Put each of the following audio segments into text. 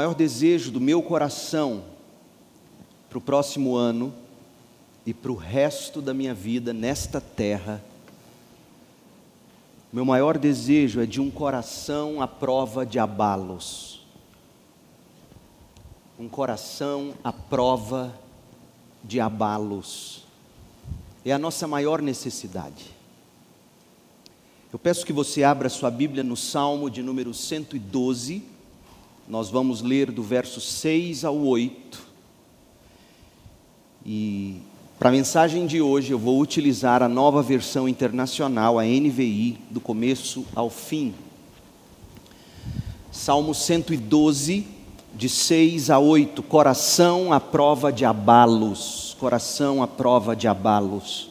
maior desejo do meu coração para o próximo ano e para o resto da minha vida nesta terra, meu maior desejo é de um coração à prova de abalos. Um coração à prova de abalos. É a nossa maior necessidade. Eu peço que você abra sua Bíblia no Salmo de número 112. Nós vamos ler do verso 6 ao 8. E para a mensagem de hoje eu vou utilizar a nova versão internacional, a NVI, do começo ao fim. Salmo 112, de 6 a 8. Coração à prova de abalos. Coração à prova de abalos.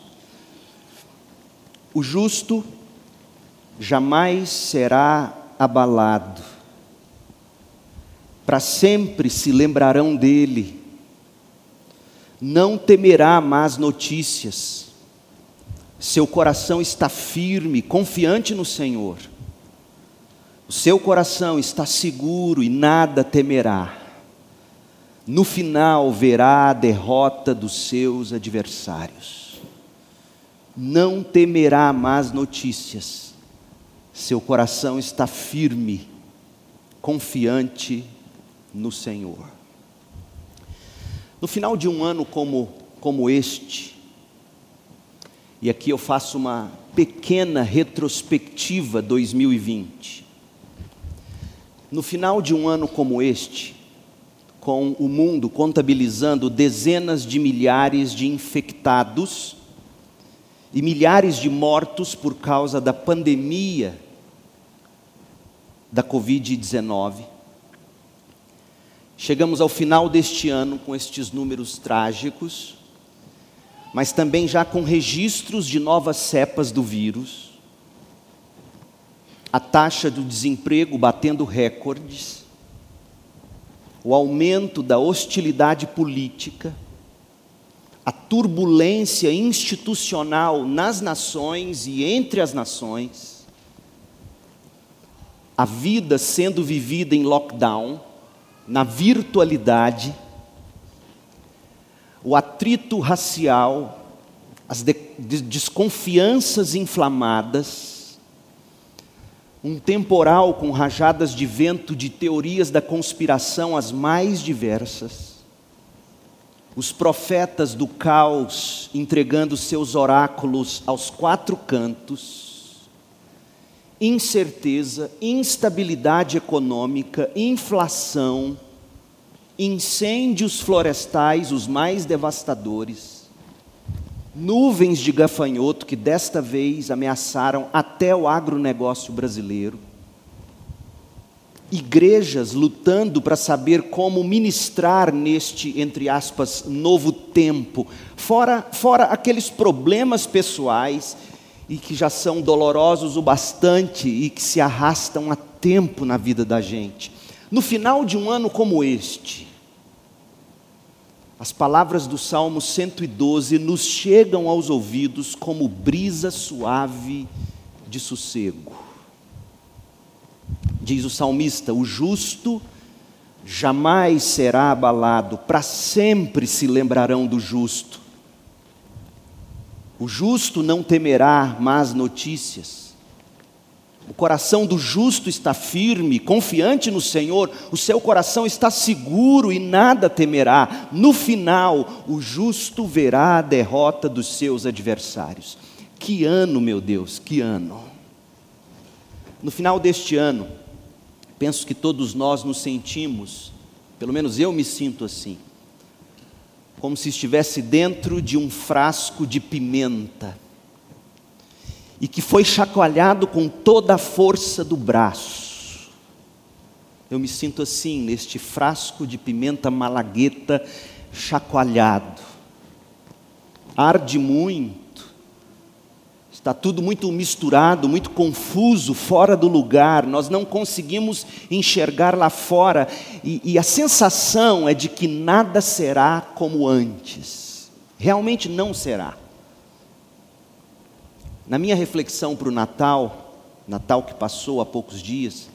O justo jamais será abalado. Para sempre se lembrarão dele. Não temerá más notícias. Seu coração está firme, confiante no Senhor. O seu coração está seguro e nada temerá. No final verá a derrota dos seus adversários. Não temerá más notícias seu coração está firme, confiante no Senhor. No final de um ano como, como este, e aqui eu faço uma pequena retrospectiva 2020. No final de um ano como este, com o mundo contabilizando dezenas de milhares de infectados e milhares de mortos por causa da pandemia da Covid-19. Chegamos ao final deste ano com estes números trágicos, mas também já com registros de novas cepas do vírus, a taxa do desemprego batendo recordes, o aumento da hostilidade política, a turbulência institucional nas nações e entre as nações, a vida sendo vivida em lockdown, na virtualidade, o atrito racial, as de, de, desconfianças inflamadas, um temporal com rajadas de vento de teorias da conspiração as mais diversas, os profetas do caos entregando seus oráculos aos quatro cantos, incerteza, instabilidade econômica, inflação, incêndios florestais, os mais devastadores, nuvens de gafanhoto que desta vez ameaçaram até o agronegócio brasileiro, igrejas lutando para saber como ministrar neste, entre aspas, novo tempo, fora, fora aqueles problemas pessoais e que já são dolorosos o bastante e que se arrastam há tempo na vida da gente. No final de um ano como este, as palavras do Salmo 112 nos chegam aos ouvidos como brisa suave de sossego. Diz o salmista: o justo jamais será abalado, para sempre se lembrarão do justo. O justo não temerá más notícias. O coração do justo está firme, confiante no Senhor, o seu coração está seguro e nada temerá. No final, o justo verá a derrota dos seus adversários. Que ano, meu Deus, que ano. No final deste ano, penso que todos nós nos sentimos, pelo menos eu me sinto assim, como se estivesse dentro de um frasco de pimenta e que foi chacoalhado com toda a força do braço. Eu me sinto assim neste frasco de pimenta malagueta chacoalhado. Arde muito, Está tudo muito misturado, muito confuso, fora do lugar, nós não conseguimos enxergar lá fora, e, e, a sensação é de que nada será como antes. Realmente não será. Na minha reflexão para o Natal, Natal que passou há poucos dias,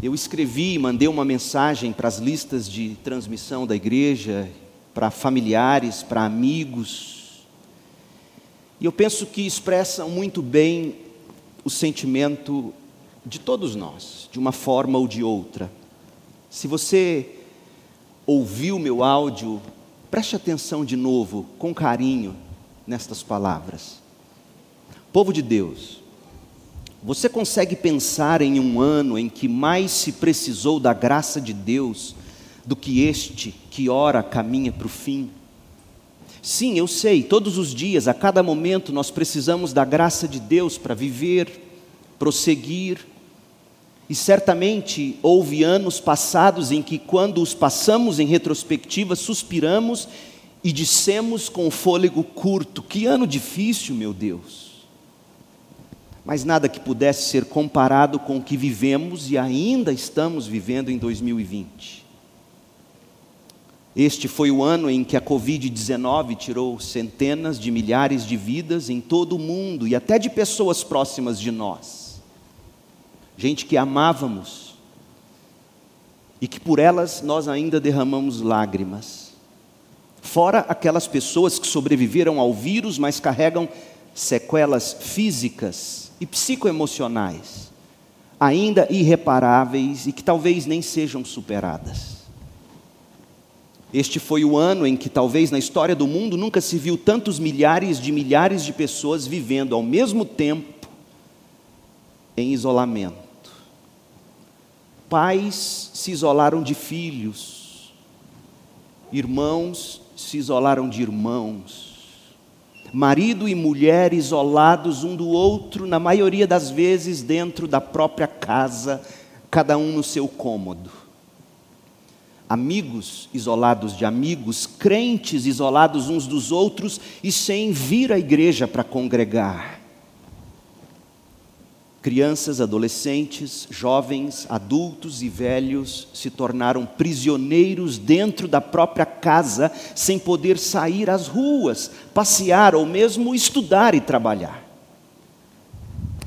eu escrevi e mandei uma mensagem para as listas de transmissão da igreja, para familiares, para amigos. E eu penso que expressam muito bem o sentimento de todos nós, de uma forma ou de outra. Se você ouviu meu áudio, preste atenção de novo, com carinho, nestas palavras. Povo de Deus, você consegue pensar em um ano em que mais se precisou da graça de Deus do que este que ora caminha para o fim? Sim, eu sei, todos os dias, a cada momento, nós precisamos da graça de Deus para viver, prosseguir. E certamente houve anos passados em que, quando os passamos em retrospectiva, suspiramos e dissemos com o fôlego curto: Que ano difícil, meu Deus! mas nada que pudesse ser comparado com o que vivemos e ainda estamos vivendo em 2020. Este foi o ano em que a Covid-19 tirou centenas de milhares de vidas em todo o mundo e até de pessoas próximas de nós. Gente que amávamos e que por elas nós ainda derramamos lágrimas. Fora aquelas pessoas que sobreviveram ao vírus, mas carregam sequelas físicas e psicoemocionais, ainda irreparáveis e que talvez nem sejam superadas. Este foi o ano em que, talvez na história do mundo, nunca se viu tantos milhares de milhares de pessoas vivendo ao mesmo tempo em isolamento. Pais se isolaram de filhos, irmãos se isolaram de irmãos, marido e mulher isolados um do outro, na maioria das vezes dentro da própria casa, cada um no seu cômodo. Amigos isolados de amigos, crentes isolados uns dos outros e sem vir à igreja para congregar. Crianças, adolescentes, jovens, adultos e velhos se tornaram prisioneiros dentro da própria casa, sem poder sair às ruas, passear ou mesmo estudar e trabalhar.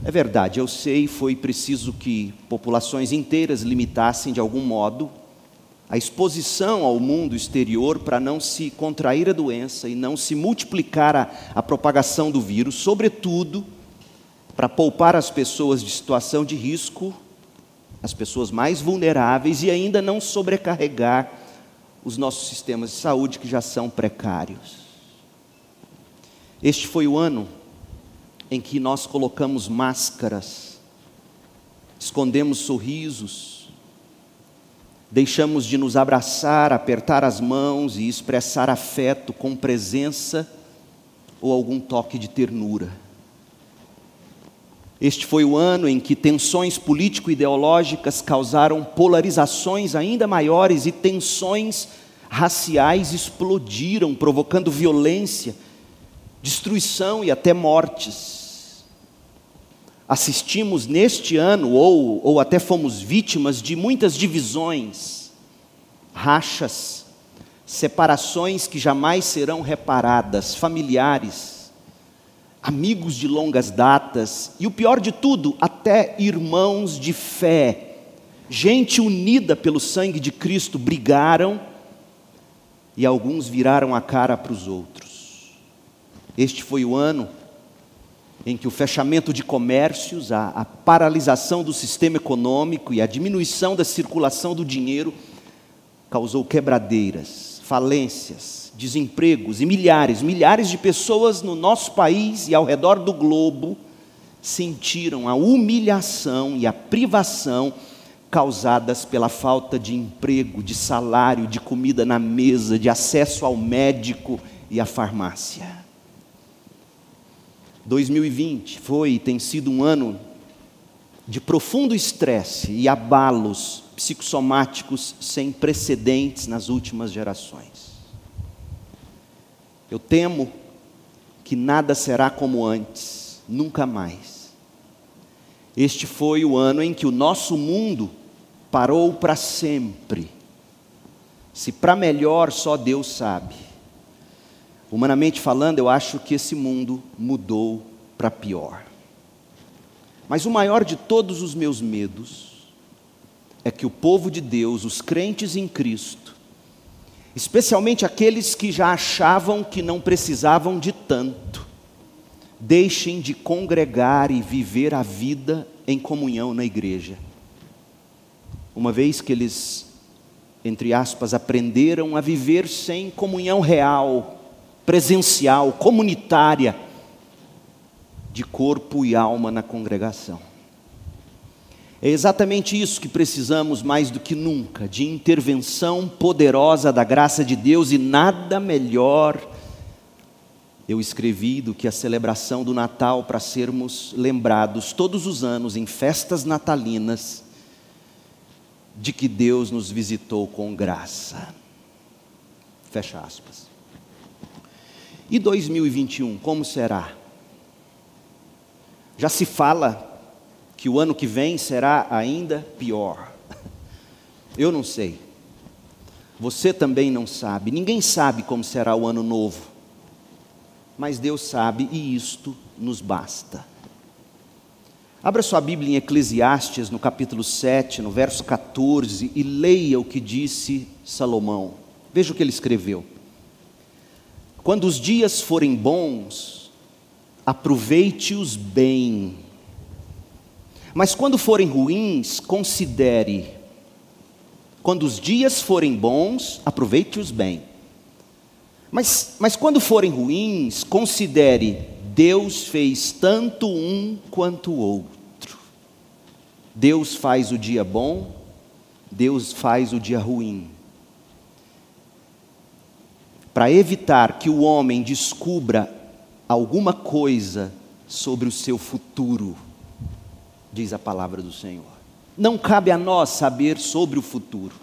É verdade, eu sei, foi preciso que populações inteiras limitassem de algum modo a exposição ao mundo exterior para não se contrair a doença e não se multiplicar a, a propagação do vírus, sobretudo para poupar as pessoas de situação de risco, as pessoas mais vulneráveis e ainda não sobrecarregar os nossos sistemas de saúde que já são precários. Este foi o ano em que nós colocamos máscaras, escondemos sorrisos, deixamos de nos abraçar, apertar as mãos e expressar afeto com presença ou algum toque de ternura. Este foi o ano em que tensões político-ideológicas causaram polarizações ainda maiores e tensões raciais explodiram, provocando violência, destruição e até mortes. Assistimos neste ano, ou, ou até fomos vítimas de muitas divisões, rachas, separações que jamais serão reparadas, familiares amigos de longas datas e o pior de tudo, até irmãos de fé, gente unida pelo sangue de Cristo, brigaram e alguns viraram a cara para os outros. Este foi o ano em que o fechamento de comércios, a, a paralisação do sistema econômico e a diminuição da circulação do dinheiro causou quebradeiras, falências, desempregos e milhares, milhares de pessoas no nosso país e ao redor do globo sentiram a humilhação e a privação causadas pela falta de emprego, de salário, de comida na mesa, de acesso ao médico e à farmácia. 2020 foi e tem sido um ano de profundo estresse e abalos psicossomáticos sem precedentes nas últimas gerações. Eu temo que nada será como antes, nunca mais. Este foi o ano em que o nosso mundo parou para sempre. Se para melhor só Deus sabe. Humanamente falando, eu acho que esse mundo mudou para pior. Mas o maior de todos os meus medos é que o povo de Deus, os crentes em Cristo, especialmente aqueles que já achavam que não precisavam de tanto, deixem de congregar e viver a vida em comunhão na igreja. Uma vez que eles, entre aspas, aprenderam a viver sem comunhão real, presencial, comunitária, de corpo e alma na congregação. É exatamente isso que precisamos mais do que nunca, de intervenção poderosa da graça de Deus e nada melhor eu escrevi do que a celebração do Natal para sermos lembrados todos os anos em festas natalinas de que Deus nos visitou com graça. Fecha aspas. E 2021, como será? Já se fala que o ano que vem será ainda pior. Eu não sei. Você também não sabe. Ninguém sabe como será o ano novo. Mas Deus sabe e isto nos basta. Abra sua Bíblia em Eclesiastes, no capítulo 7, no verso 14, e leia o que disse Salomão. Veja o que ele escreveu. Quando os dias forem bons, aproveite-os bem mas quando forem ruins, considere. Quando os dias forem bons, aproveite-os bem. Mas, mas quando forem ruins, considere: Deus fez tanto um quanto o outro. Deus faz o dia bom, Deus faz o dia ruim. Para evitar que o homem descubra alguma coisa sobre o seu futuro, diz a palavra do Senhor. Não cabe a nós saber sobre o futuro.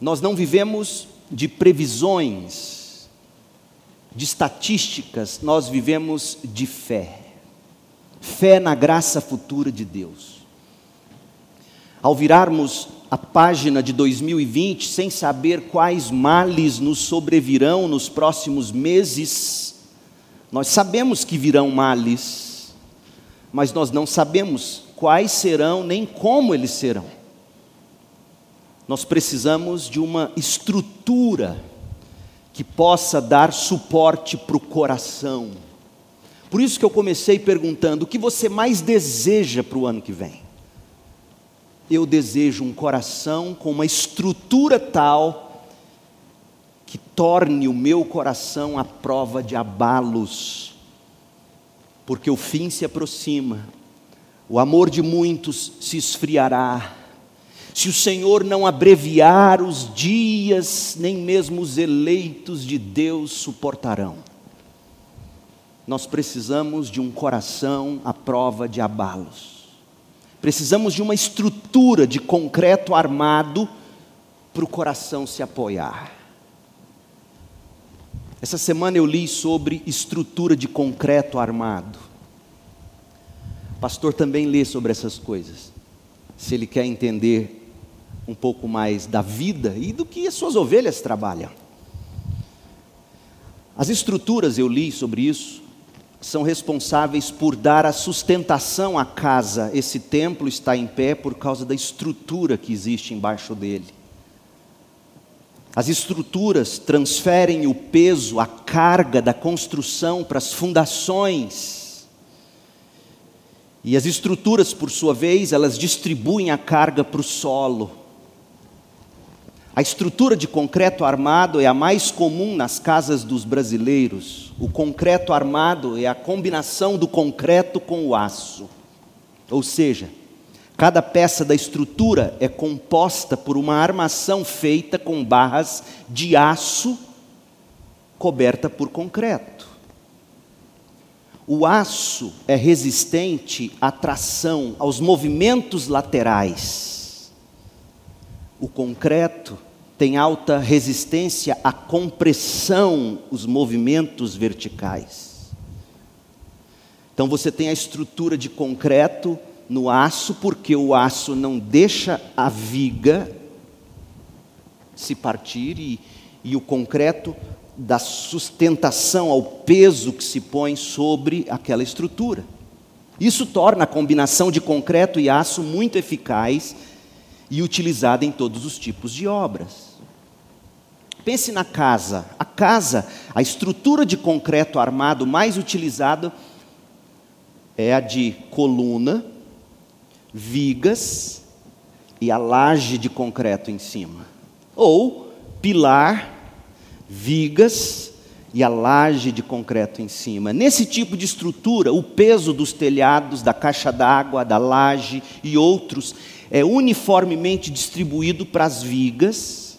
Nós não vivemos de previsões, de estatísticas, nós vivemos de fé. Fé na graça futura de Deus. Ao virarmos a página de 2020 sem saber quais males nos sobrevirão nos próximos meses, nós sabemos que virão males, mas nós não sabemos quais serão nem como eles serão. Nós precisamos de uma estrutura que possa dar suporte para o coração. Por isso que eu comecei perguntando: o que você mais deseja para o ano que vem? Eu desejo um coração com uma estrutura tal que torne o meu coração à prova de abalos porque o fim se aproxima, o amor de muitos se esfriará. Se o Senhor não abreviar os dias, nem mesmo os eleitos de Deus suportarão. Nós precisamos de um coração à prova de abalos. Precisamos de uma estrutura de concreto armado para o coração se apoiar. Essa semana eu li sobre estrutura de concreto armado. O pastor também lê sobre essas coisas. Se ele quer entender um pouco mais da vida e do que as suas ovelhas trabalham. As estruturas, eu li sobre isso, são responsáveis por dar a sustentação à casa. Esse templo está em pé por causa da estrutura que existe embaixo dele. As estruturas transferem o peso, a carga da construção para as fundações. E as estruturas, por sua vez, elas distribuem a carga para o solo. A estrutura de concreto armado é a mais comum nas casas dos brasileiros. O concreto armado é a combinação do concreto com o aço. Ou seja, Cada peça da estrutura é composta por uma armação feita com barras de aço coberta por concreto. O aço é resistente à tração, aos movimentos laterais. O concreto tem alta resistência à compressão, os movimentos verticais. Então você tem a estrutura de concreto no aço, porque o aço não deixa a viga se partir e, e o concreto dá sustentação ao peso que se põe sobre aquela estrutura. Isso torna a combinação de concreto e aço muito eficaz e utilizada em todos os tipos de obras. Pense na casa. A casa, a estrutura de concreto armado mais utilizada é a de coluna, vigas e a laje de concreto em cima. Ou pilar, vigas e a laje de concreto em cima. Nesse tipo de estrutura, o peso dos telhados, da caixa d'água, da laje e outros é uniformemente distribuído para as vigas,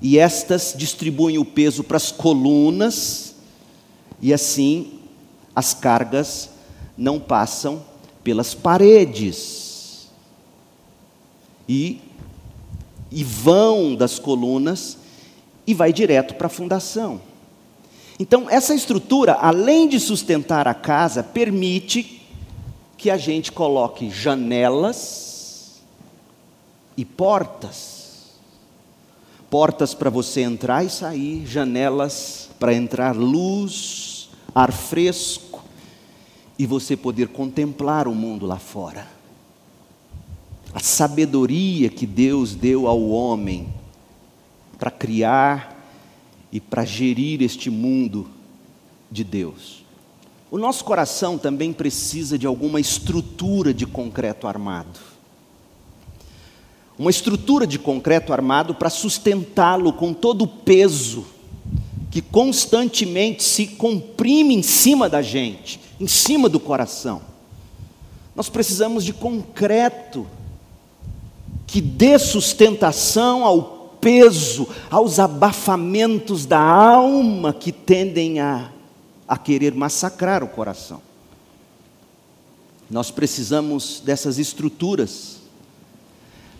e estas distribuem o peso para as colunas, e assim as cargas não passam pelas paredes. E, e vão das colunas e vai direto para a fundação. Então, essa estrutura, além de sustentar a casa, permite que a gente coloque janelas e portas. Portas para você entrar e sair, janelas para entrar luz, ar fresco e você poder contemplar o mundo lá fora. A sabedoria que Deus deu ao homem para criar e para gerir este mundo de Deus. O nosso coração também precisa de alguma estrutura de concreto armado. Uma estrutura de concreto armado para sustentá-lo com todo o peso que constantemente se comprime em cima da gente, em cima do coração. Nós precisamos de concreto que dê sustentação ao peso, aos abafamentos da alma que tendem a, a querer massacrar o coração. Nós precisamos dessas estruturas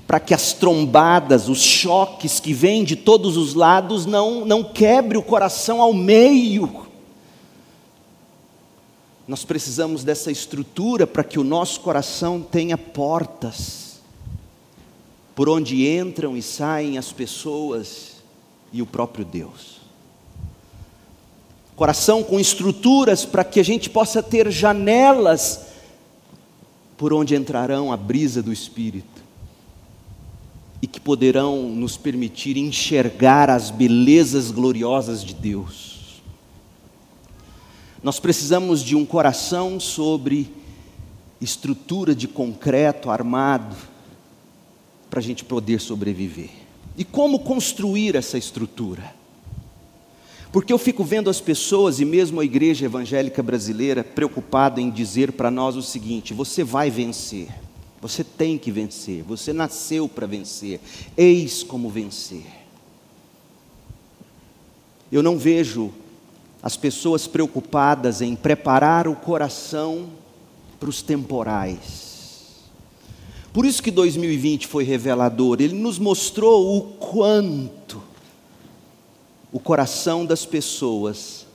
para que as trombadas, os choques que vêm de todos os lados não, não quebre o coração ao meio. Nós precisamos dessa estrutura para que o nosso coração tenha portas por onde entram e saem as pessoas e o próprio Deus. Coração com estruturas para que a gente possa ter janelas por onde entrarão a brisa do Espírito e que poderão nos permitir enxergar as belezas gloriosas de Deus. Nós precisamos de um coração sobre estrutura de concreto armado para a gente poder sobreviver. E como construir essa estrutura? Porque eu fico vendo as pessoas e mesmo a igreja evangélica brasileira preocupada em dizer para nós o seguinte: você vai vencer, você tem que vencer, você nasceu para vencer, eis como vencer. Eu não vejo as pessoas preocupadas em preparar o coração para os temporais. Por isso que 2020 foi revelador, ele nos mostrou o quanto o coração das pessoas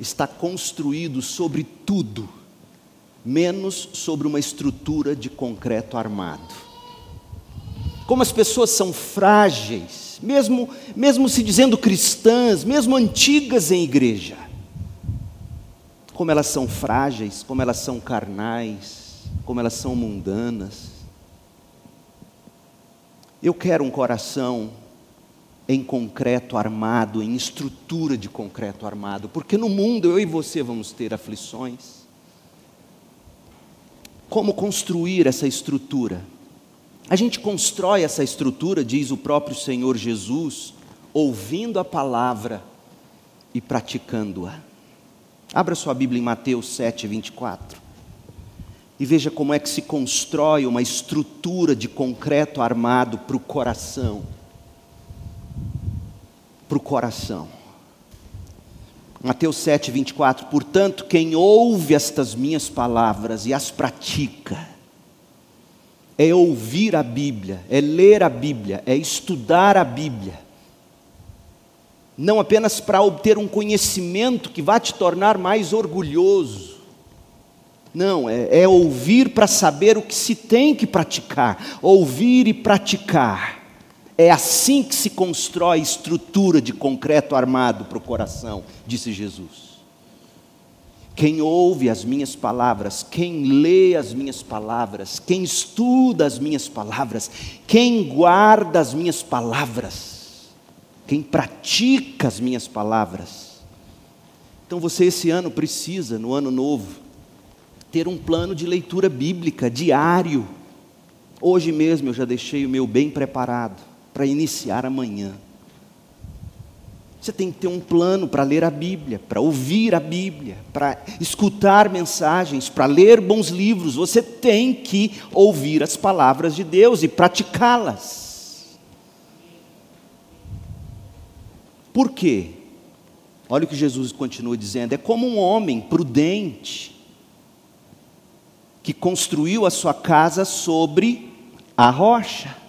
está construído sobre tudo, menos sobre uma estrutura de concreto armado. Como as pessoas são frágeis, mesmo, mesmo se dizendo cristãs, mesmo antigas em igreja, como elas são frágeis, como elas são carnais, como elas são mundanas. Eu quero um coração em concreto armado, em estrutura de concreto armado, porque no mundo eu e você vamos ter aflições. Como construir essa estrutura? A gente constrói essa estrutura, diz o próprio Senhor Jesus, ouvindo a palavra e praticando-a. Abra sua Bíblia em Mateus 7, 24. E veja como é que se constrói uma estrutura de concreto armado para o coração. Para o coração. Mateus 7, 24. Portanto, quem ouve estas minhas palavras e as pratica, é ouvir a Bíblia, é ler a Bíblia, é estudar a Bíblia. Não apenas para obter um conhecimento que vai te tornar mais orgulhoso, não, é, é ouvir para saber o que se tem que praticar. Ouvir e praticar. É assim que se constrói estrutura de concreto armado para o coração, disse Jesus. Quem ouve as minhas palavras, quem lê as minhas palavras, quem estuda as minhas palavras, quem guarda as minhas palavras, quem pratica as minhas palavras. Então você esse ano precisa, no ano novo, ter um plano de leitura bíblica diário. Hoje mesmo eu já deixei o meu bem preparado para iniciar amanhã. Você tem que ter um plano para ler a Bíblia, para ouvir a Bíblia, para escutar mensagens, para ler bons livros. Você tem que ouvir as palavras de Deus e praticá-las. Por quê? Olha o que Jesus continua dizendo: é como um homem prudente que construiu a sua casa sobre a rocha,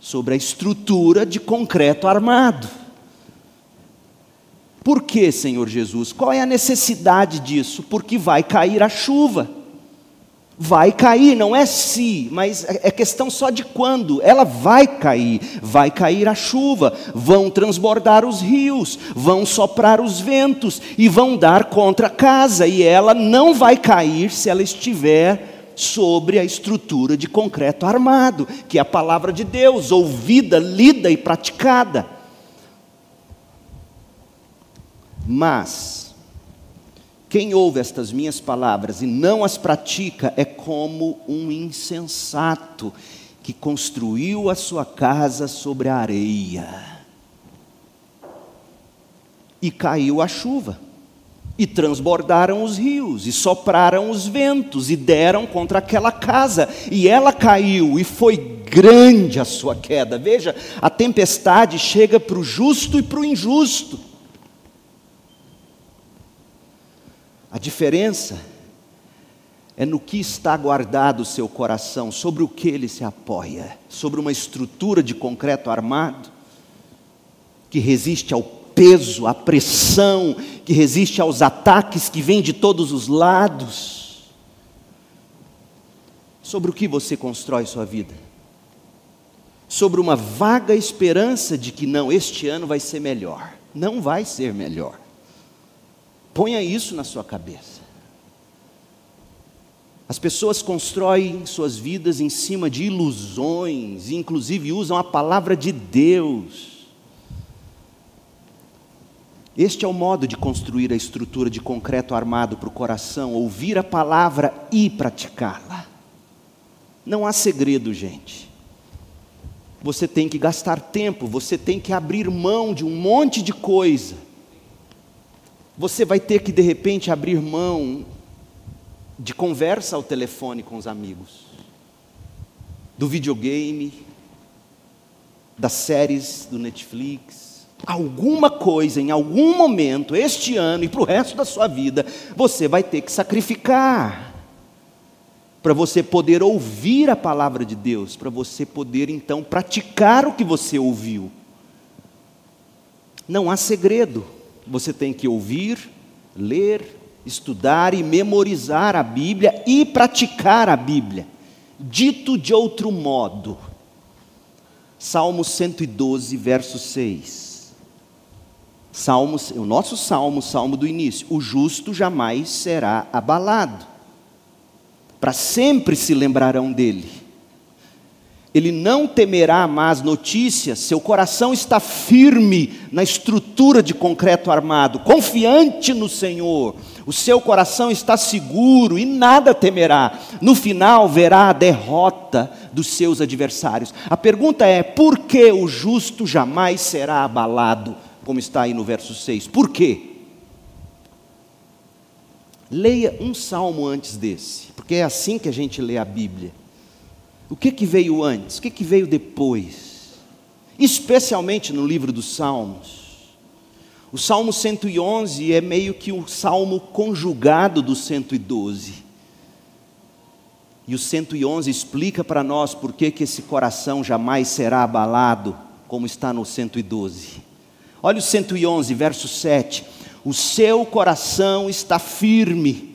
sobre a estrutura de concreto armado. Por que, Senhor Jesus? Qual é a necessidade disso? Porque vai cair a chuva. Vai cair, não é se, mas é, é questão só de quando. Ela vai cair, vai cair a chuva, vão transbordar os rios, vão soprar os ventos e vão dar contra a casa, e ela não vai cair se ela estiver sobre a estrutura de concreto armado, que é a palavra de Deus, ouvida, lida e praticada. Mas, quem ouve estas minhas palavras e não as pratica é como um insensato que construiu a sua casa sobre a areia. E caiu a chuva, e transbordaram os rios, e sopraram os ventos, e deram contra aquela casa, e ela caiu, e foi grande a sua queda. Veja, a tempestade chega para o justo e para o injusto. A diferença é no que está guardado o seu coração, sobre o que ele se apoia, sobre uma estrutura de concreto armado que resiste ao peso, à pressão, que resiste aos ataques que vêm de todos os lados. Sobre o que você constrói sua vida? Sobre uma vaga esperança de que não, este ano vai ser melhor. Não vai ser melhor. Ponha isso na sua cabeça. As pessoas constroem suas vidas em cima de ilusões, inclusive usam a palavra de Deus. Este é o modo de construir a estrutura de concreto armado para o coração, ouvir a palavra e praticá-la. Não há segredo, gente. Você tem que gastar tempo, você tem que abrir mão de um monte de coisa você vai ter que de repente abrir mão de conversa ao telefone com os amigos, do videogame, das séries do Netflix. Alguma coisa, em algum momento, este ano e para o resto da sua vida, você vai ter que sacrificar para você poder ouvir a palavra de Deus, para você poder então praticar o que você ouviu. Não há segredo você tem que ouvir, ler, estudar e memorizar a Bíblia e praticar a Bíblia. Dito de outro modo, Salmo 112, verso 6. Salmos, o nosso salmo, salmo do início. O justo jamais será abalado. Para sempre se lembrarão dele ele não temerá más notícias, seu coração está firme na estrutura de concreto armado, confiante no Senhor, o seu coração está seguro e nada temerá. No final, verá a derrota dos seus adversários. A pergunta é: por que o justo jamais será abalado? Como está aí no verso 6. Por quê? Leia um salmo antes desse, porque é assim que a gente lê a Bíblia. O que, que veio antes? O que, que veio depois? Especialmente no livro dos Salmos. O Salmo 111 é meio que o salmo conjugado do 112. E o 111 explica para nós por que, que esse coração jamais será abalado, como está no 112. Olha o 111, verso 7. O seu coração está firme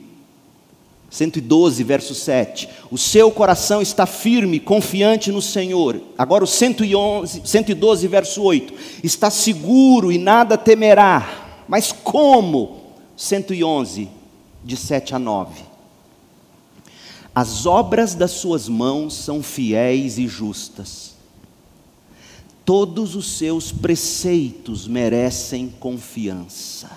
112, verso 7. O seu coração está firme, confiante no Senhor. Agora o 111, 112, verso 8. Está seguro e nada temerá. Mas como? 111. de 7 a 9. As obras das suas mãos são fiéis e justas. Todos os seus preceitos merecem confiança.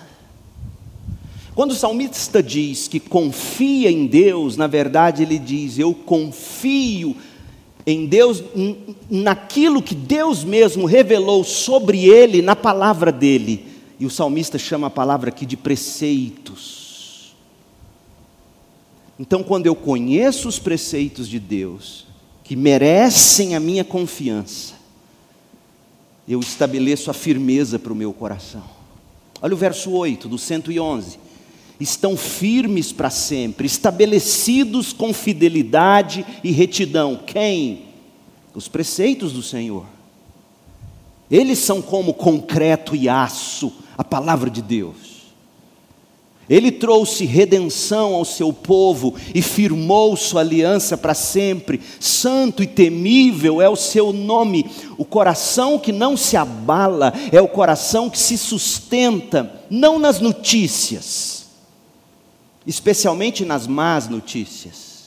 Quando o salmista diz que confia em Deus, na verdade ele diz: Eu confio em Deus, naquilo que Deus mesmo revelou sobre ele na palavra dele. E o salmista chama a palavra aqui de preceitos. Então, quando eu conheço os preceitos de Deus, que merecem a minha confiança, eu estabeleço a firmeza para o meu coração. Olha o verso 8 do 111 estão firmes para sempre, estabelecidos com fidelidade e retidão. Quem? Os preceitos do Senhor. Eles são como concreto e aço, a palavra de Deus. Ele trouxe redenção ao seu povo e firmou sua aliança para sempre. Santo e temível é o seu nome. O coração que não se abala é o coração que se sustenta, não nas notícias especialmente nas más notícias.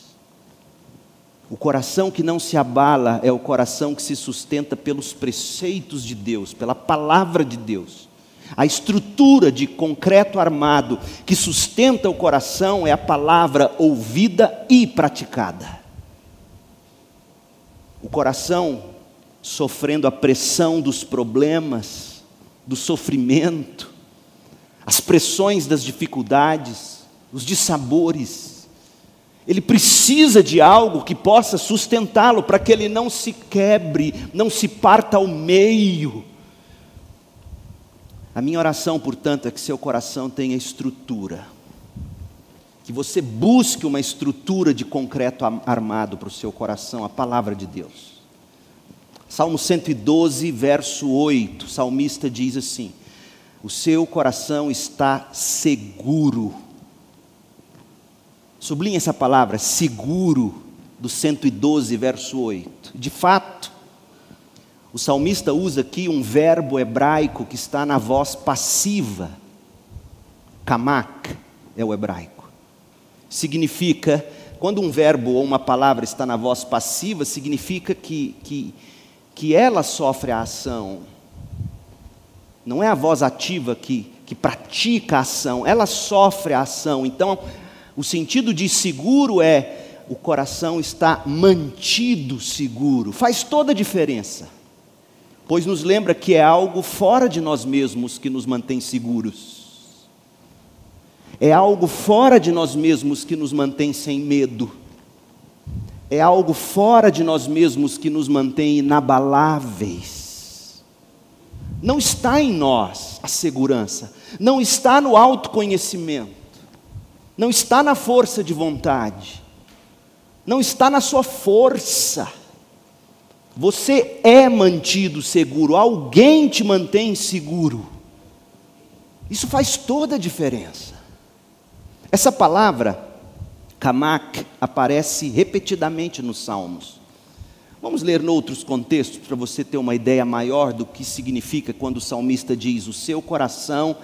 O coração que não se abala é o coração que se sustenta pelos preceitos de Deus, pela palavra de Deus. A estrutura de concreto armado que sustenta o coração é a palavra ouvida e praticada. O coração sofrendo a pressão dos problemas, do sofrimento, as pressões das dificuldades, os dissabores. Ele precisa de algo que possa sustentá-lo, para que ele não se quebre, não se parta ao meio. A minha oração, portanto, é que seu coração tenha estrutura, que você busque uma estrutura de concreto armado para o seu coração, a palavra de Deus. Salmo 112, verso 8, o salmista diz assim: O seu coração está seguro Sublinhe essa palavra, seguro, do 112, verso 8. De fato, o salmista usa aqui um verbo hebraico que está na voz passiva. Kamak é o hebraico. Significa, quando um verbo ou uma palavra está na voz passiva, significa que, que, que ela sofre a ação. Não é a voz ativa que, que pratica a ação, ela sofre a ação. Então, o sentido de seguro é o coração está mantido seguro. Faz toda a diferença. Pois nos lembra que é algo fora de nós mesmos que nos mantém seguros. É algo fora de nós mesmos que nos mantém sem medo. É algo fora de nós mesmos que nos mantém inabaláveis. Não está em nós a segurança, não está no autoconhecimento não está na força de vontade, não está na sua força. Você é mantido seguro, alguém te mantém seguro. Isso faz toda a diferença. Essa palavra, kamak, aparece repetidamente nos Salmos. Vamos ler em outros contextos para você ter uma ideia maior do que significa quando o salmista diz: O seu coração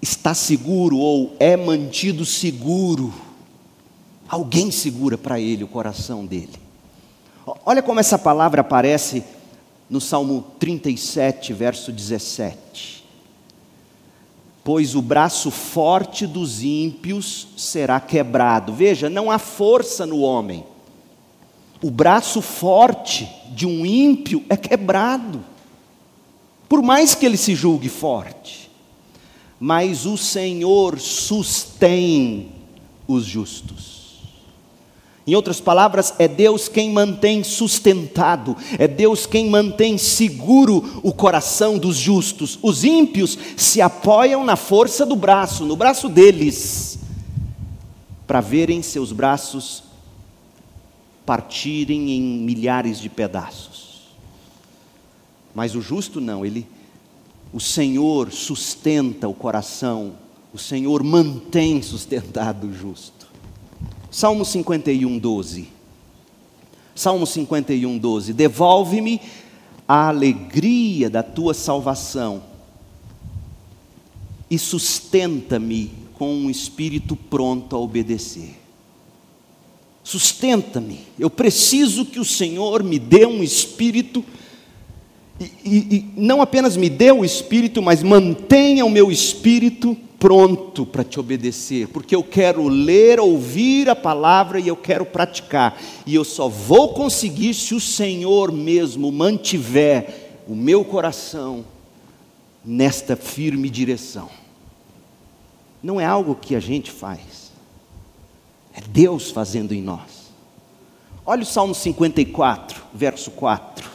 está seguro ou é mantido seguro. Alguém segura para ele o coração dele. Olha como essa palavra aparece no Salmo 37, verso 17. Pois o braço forte dos ímpios será quebrado. Veja, não há força no homem. O braço forte de um ímpio é quebrado. Por mais que ele se julgue forte mas o Senhor sustém os justos. Em outras palavras, é Deus quem mantém sustentado, é Deus quem mantém seguro o coração dos justos. Os ímpios se apoiam na força do braço, no braço deles, para verem seus braços partirem em milhares de pedaços. Mas o justo não, ele o Senhor sustenta o coração, o Senhor mantém sustentado o justo. Salmo 51, 12. Salmo 51, 12. Devolve-me a alegria da tua salvação e sustenta-me com um espírito pronto a obedecer. Sustenta-me, eu preciso que o Senhor me dê um espírito, e, e, e não apenas me dê o espírito, mas mantenha o meu espírito pronto para te obedecer, porque eu quero ler, ouvir a palavra e eu quero praticar, e eu só vou conseguir se o Senhor mesmo mantiver o meu coração nesta firme direção. Não é algo que a gente faz, é Deus fazendo em nós. Olha o Salmo 54, verso 4.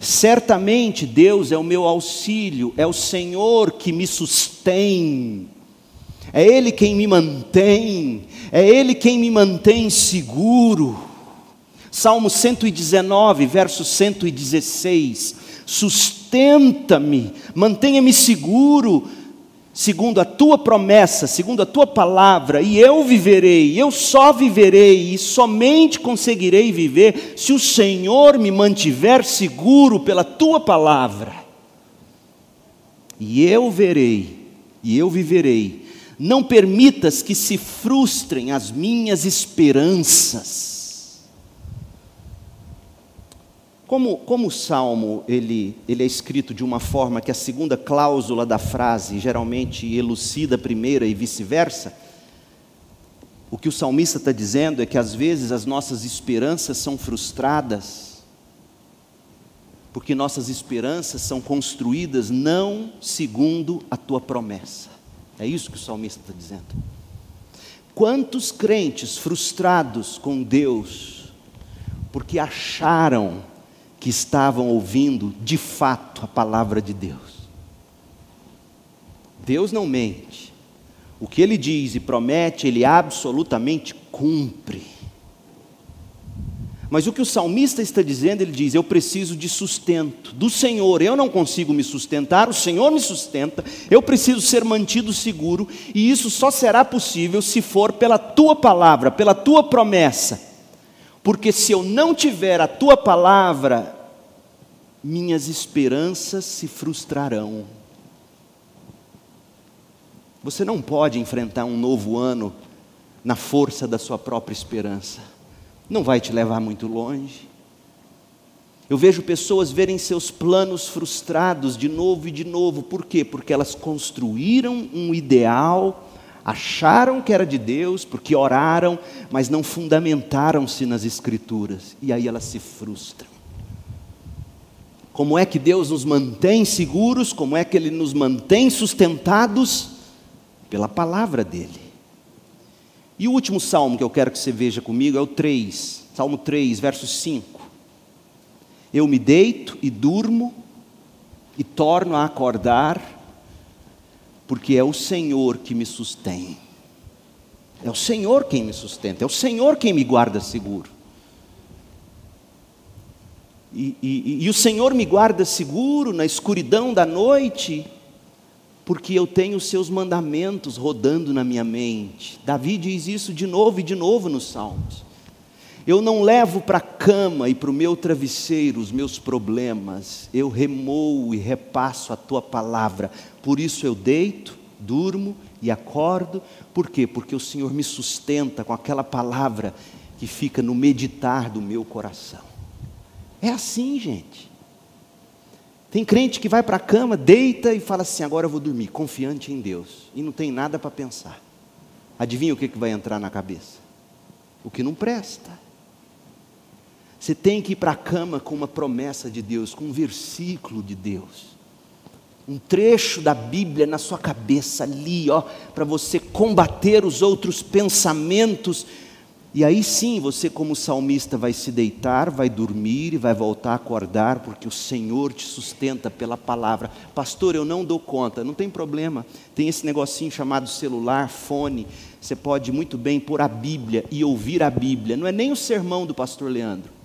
Certamente Deus é o meu auxílio, é o Senhor que me sustém, é Ele quem me mantém, é Ele quem me mantém seguro. Salmo 119, verso 116: Sustenta-me, mantenha-me seguro segundo a tua promessa, segundo a tua palavra, e eu viverei, eu só viverei e somente conseguirei viver se o Senhor me mantiver seguro pela tua palavra. E eu verei, e eu viverei. Não permitas que se frustrem as minhas esperanças Como, como o salmo ele, ele é escrito de uma forma que a segunda cláusula da frase geralmente elucida a primeira e vice-versa, o que o salmista está dizendo é que às vezes as nossas esperanças são frustradas, porque nossas esperanças são construídas não segundo a tua promessa. É isso que o salmista está dizendo. Quantos crentes frustrados com Deus, porque acharam que estavam ouvindo de fato a palavra de Deus. Deus não mente. O que ele diz e promete, ele absolutamente cumpre. Mas o que o salmista está dizendo, ele diz: Eu preciso de sustento do Senhor, eu não consigo me sustentar, o Senhor me sustenta, eu preciso ser mantido seguro, e isso só será possível se for pela tua palavra, pela tua promessa porque se eu não tiver a tua palavra, minhas esperanças se frustrarão. Você não pode enfrentar um novo ano na força da sua própria esperança, não vai te levar muito longe. Eu vejo pessoas verem seus planos frustrados de novo e de novo, por quê? Porque elas construíram um ideal acharam que era de Deus, porque oraram, mas não fundamentaram-se nas Escrituras, e aí elas se frustram. Como é que Deus nos mantém seguros? Como é que Ele nos mantém sustentados? Pela palavra dEle. E o último salmo que eu quero que você veja comigo é o 3, Salmo 3, verso 5. Eu me deito e durmo, e torno a acordar, porque é o Senhor que me sustém. É o Senhor quem me sustenta, é o Senhor quem me guarda seguro. E, e, e, o Senhor me guarda seguro na escuridão da noite, porque eu tenho os seus mandamentos rodando na minha mente. Davi diz isso de novo e de novo nos Salmos. Eu não levo para a cama e para o meu travesseiro os meus problemas, eu remoo e repasso a tua palavra. Por isso eu deito, durmo e acordo. Por quê? Porque o Senhor me sustenta com aquela palavra que fica no meditar do meu coração. É assim, gente. Tem crente que vai para a cama, deita e fala assim: agora eu vou dormir, confiante em Deus, e não tem nada para pensar. Adivinha o que, que vai entrar na cabeça? O que não presta. Você tem que ir para a cama com uma promessa de Deus, com um versículo de Deus. Um trecho da Bíblia na sua cabeça ali, ó, para você combater os outros pensamentos. E aí sim, você como salmista vai se deitar, vai dormir e vai voltar a acordar, porque o Senhor te sustenta pela palavra. Pastor, eu não dou conta, não tem problema. Tem esse negocinho chamado celular, fone. Você pode muito bem pôr a Bíblia e ouvir a Bíblia. Não é nem o sermão do pastor Leandro.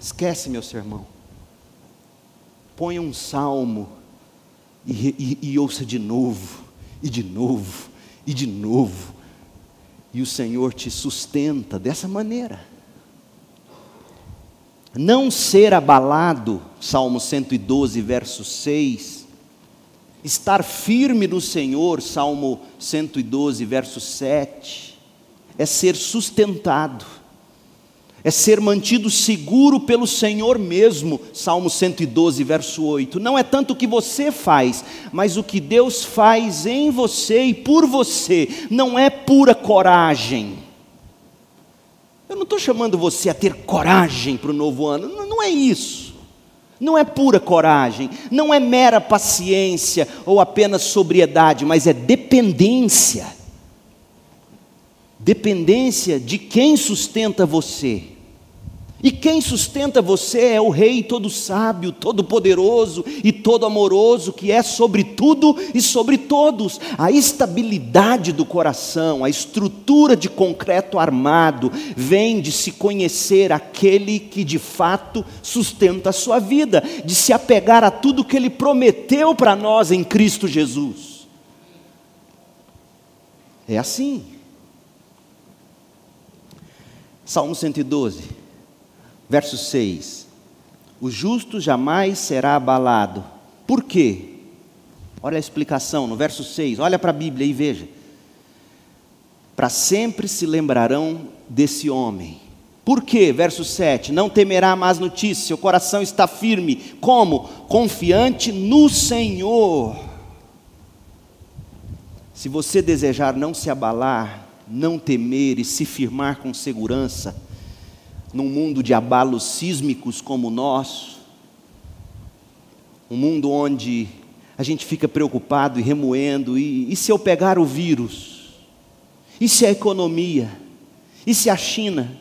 Esquece meu sermão. Ponha um salmo e, e, e ouça de novo, e de novo, e de novo. E o Senhor te sustenta dessa maneira. Não ser abalado, Salmo 112, verso 6, Estar firme no Senhor, Salmo 112, verso 7, é ser sustentado, é ser mantido seguro pelo Senhor mesmo, Salmo 112, verso 8. Não é tanto o que você faz, mas o que Deus faz em você e por você, não é pura coragem. Eu não estou chamando você a ter coragem para o novo ano, não, é isso. Não é pura coragem, não é mera paciência ou apenas sobriedade, mas é dependência. Dependência de quem sustenta você. E quem sustenta você é o Rei todo sábio, todo poderoso e todo amoroso, que é sobre tudo e sobre todos. A estabilidade do coração, a estrutura de concreto armado, vem de se conhecer aquele que de fato sustenta a sua vida, de se apegar a tudo que ele prometeu para nós em Cristo Jesus. É assim. Salmo 112 verso 6. O justo jamais será abalado. Por quê? Olha a explicação no verso 6. Olha para a Bíblia e veja. Para sempre se lembrarão desse homem. Por quê? Verso 7. Não temerá más notícias, seu coração está firme. Como? Confiante no Senhor. Se você desejar não se abalar, não temer e se firmar com segurança, num mundo de abalos sísmicos como o nosso, um mundo onde a gente fica preocupado e remoendo, e, e se eu pegar o vírus? E se a economia? E se a China?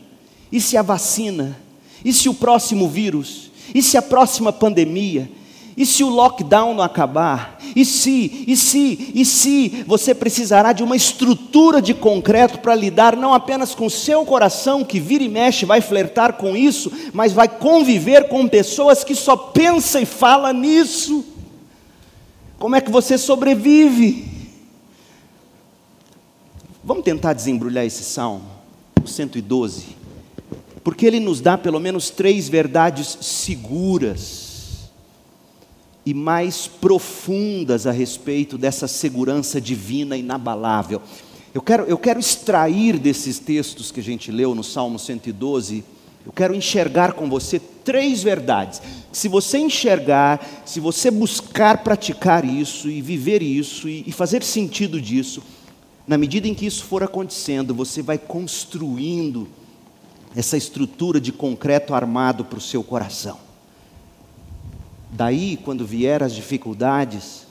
E se a vacina? E se o próximo vírus? E se a próxima pandemia? E se o lockdown não acabar? E se, e se, e se você precisará de uma estrutura de concreto para lidar não apenas com seu coração, que vira e mexe, vai flertar com isso, mas vai conviver com pessoas que só pensam e falam nisso? Como é que você sobrevive? Vamos tentar desembrulhar esse salmo, o 112, porque ele nos dá pelo menos três verdades seguras e mais profundas a respeito dessa segurança divina inabalável. Eu quero, eu quero extrair desses textos que a gente leu no Salmo 112, eu quero enxergar com você três verdades. Se você enxergar, se você buscar praticar isso e viver isso e, e fazer sentido disso, na medida em que isso for acontecendo, você vai construindo essa estrutura de concreto armado para o seu coração. Daí, quando vier as dificuldades,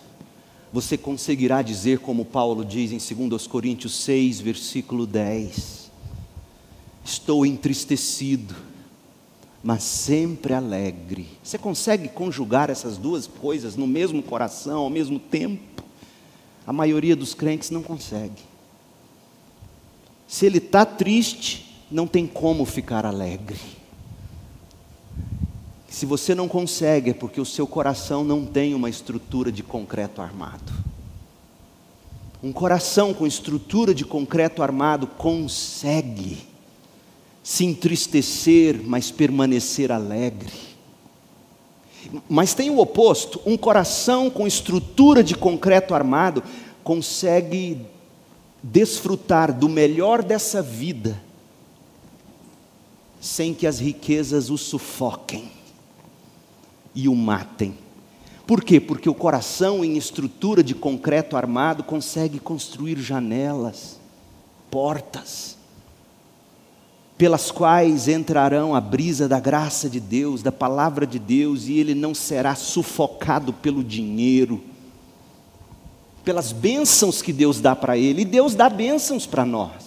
você conseguirá dizer, como Paulo diz em 2 Coríntios 6, versículo 10: Estou entristecido, mas sempre alegre. Você consegue conjugar essas duas coisas no mesmo coração, ao mesmo tempo? A maioria dos crentes não consegue. Se ele está triste, não tem como ficar alegre. Se você não consegue, é porque o seu coração não tem uma estrutura de concreto armado. Um coração com estrutura de concreto armado consegue se entristecer, mas permanecer alegre. Mas tem o oposto: um coração com estrutura de concreto armado consegue desfrutar do melhor dessa vida, sem que as riquezas o sufoquem e o matem. Por quê? Porque o coração, em estrutura de concreto armado, consegue construir janelas, portas, pelas quais entrarão a brisa da graça de Deus, da palavra de Deus, e ele não será sufocado pelo dinheiro, pelas bênçãos que Deus dá para ele, e Deus dá bênçãos para nós.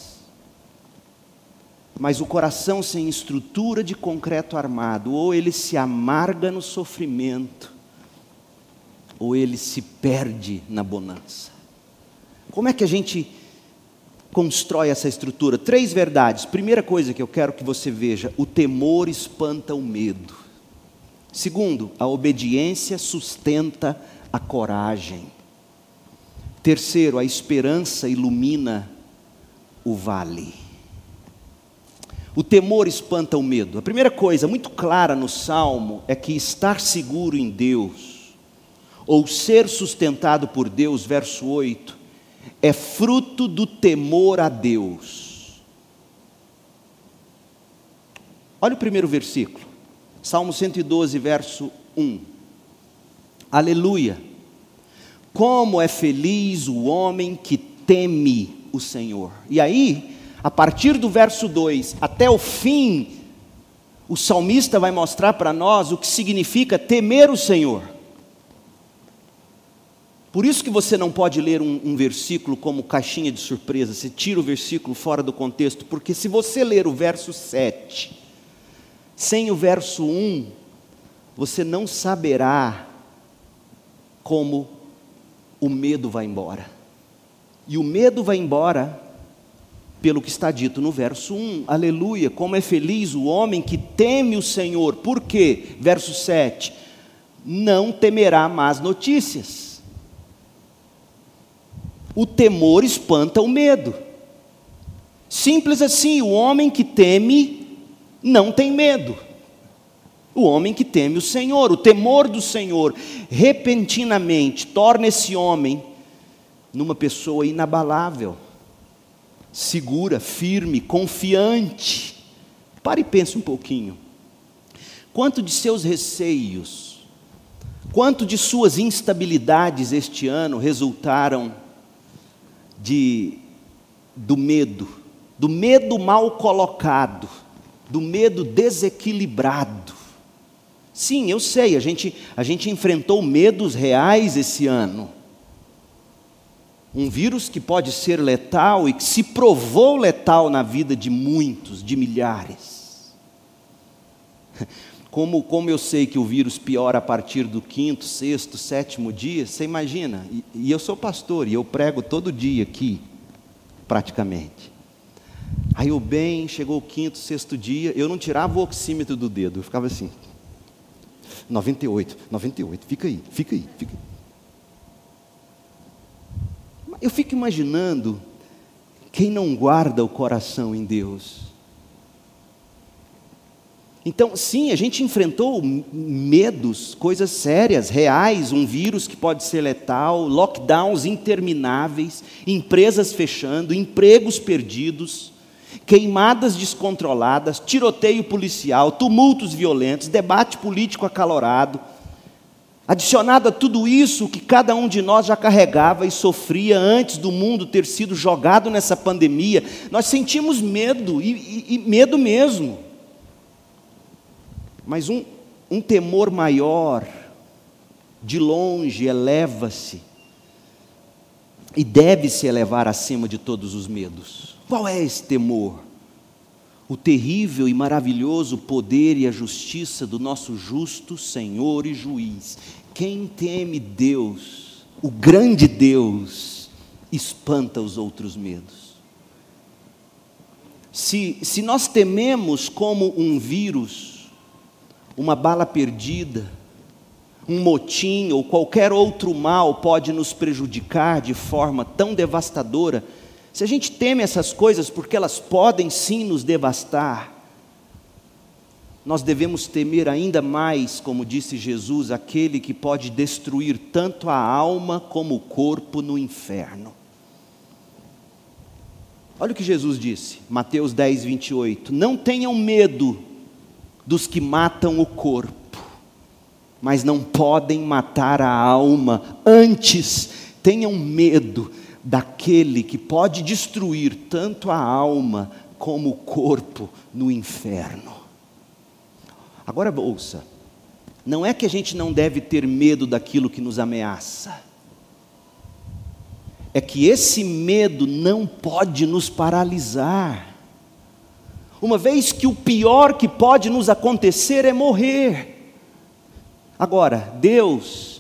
Mas o coração sem estrutura de concreto armado, ou ele se amarga no sofrimento, ou ele se perde na bonança. Como é que a gente constrói essa estrutura? Três verdades. Primeira coisa que eu quero que você veja: o temor espanta o medo. Segundo, a obediência sustenta a coragem. Terceiro, a esperança ilumina o vale. O temor espanta o medo. A primeira coisa muito clara no salmo é que estar seguro em Deus, ou ser sustentado por Deus, verso 8, é fruto do temor a Deus. Olha o primeiro versículo, Salmo 112, verso 1. Aleluia! Como é feliz o homem que teme o Senhor. E aí, a partir do verso 2 até o fim, o salmista vai mostrar para nós o que significa temer o Senhor. Por isso que você não pode ler um, um, versículo como caixinha de surpresa, você tira o versículo fora do contexto, porque se você ler o verso 7, sem o verso 1, você não saberá como o medo vai embora. E o medo vai embora pelo que está dito no verso 1. Aleluia, como é feliz o homem que teme o Senhor. Por quê? Verso 7. Não temerá más notícias o temor espanta o medo. Simples assim, o homem que teme não tem medo. O homem que teme o Senhor, o temor do Senhor, repentinamente torna esse homem numa pessoa inabalável, segura, firme, confiante. Pare e pense um pouquinho. Quanto de seus receios, quanto de suas instabilidades este ano resultaram de, do medo, do medo mal colocado, do medo desequilibrado. Sim, eu sei, a gente, a gente enfrentou medos reais esse ano. Um vírus que pode ser letal e que se provou letal na vida de muitos, de milhares. Como, como eu sei que o vírus piora a partir do quinto, sexto, sétimo dia, você imagina? E, e eu sou pastor e eu prego todo dia aqui, praticamente. Aí o bem, chegou o quinto, sexto dia, eu não tirava o oxímetro do dedo, eu ficava assim. 98, 98, fica aí, fica aí, fica aí. Eu fico imaginando quem não guarda o coração em Deus então, sim, a gente enfrentou medos, coisas sérias, reais, um vírus que pode ser letal, lockdowns intermináveis, empresas fechando, empregos perdidos, queimadas descontroladas, tiroteio policial, tumultos violentos, debate político acalorado. Adicionado a tudo isso que cada um de nós já carregava e sofria antes do mundo ter sido jogado nessa pandemia, nós sentimos medo, e, e, e medo mesmo. Mas um, um temor maior, de longe, eleva-se e deve se elevar acima de todos os medos. Qual é esse temor? O terrível e maravilhoso poder e a justiça do nosso justo Senhor e juiz. Quem teme Deus, o grande Deus, espanta os outros medos. Se, se nós tememos como um vírus, uma bala perdida, um motim ou qualquer outro mal pode nos prejudicar de forma tão devastadora, se a gente teme essas coisas porque elas podem sim nos devastar, nós devemos temer ainda mais, como disse Jesus, aquele que pode destruir tanto a alma como o corpo no inferno. Olha o que Jesus disse, Mateus 10, 28. Não tenham medo dos que matam o corpo, mas não podem matar a alma. Antes, tenham medo daquele que pode destruir tanto a alma como o corpo no inferno. Agora ouça, não é que a gente não deve ter medo daquilo que nos ameaça, é que esse medo não pode nos paralisar. Uma vez que o pior que pode nos acontecer é morrer. Agora, Deus,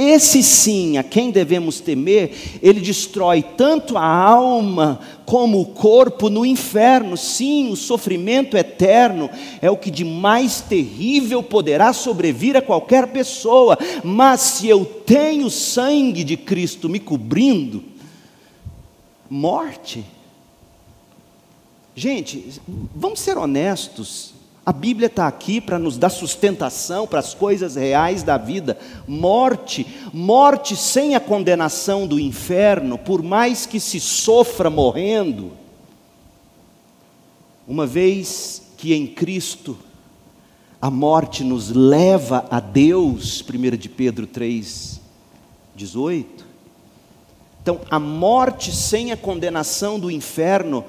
esse sim a quem devemos temer, ele destrói tanto a alma como o corpo no inferno. Sim, o sofrimento eterno é o que de mais terrível poderá sobrevir a qualquer pessoa, mas se eu tenho o sangue de Cristo me cobrindo, morte Gente, vamos ser honestos. A Bíblia está aqui para nos dar sustentação para as coisas reais da vida. Morte, morte sem a condenação do inferno, por mais que se sofra morrendo. Uma vez que em Cristo a morte nos leva a Deus, 1 de Pedro 3, 18. Então, a morte sem a condenação do inferno,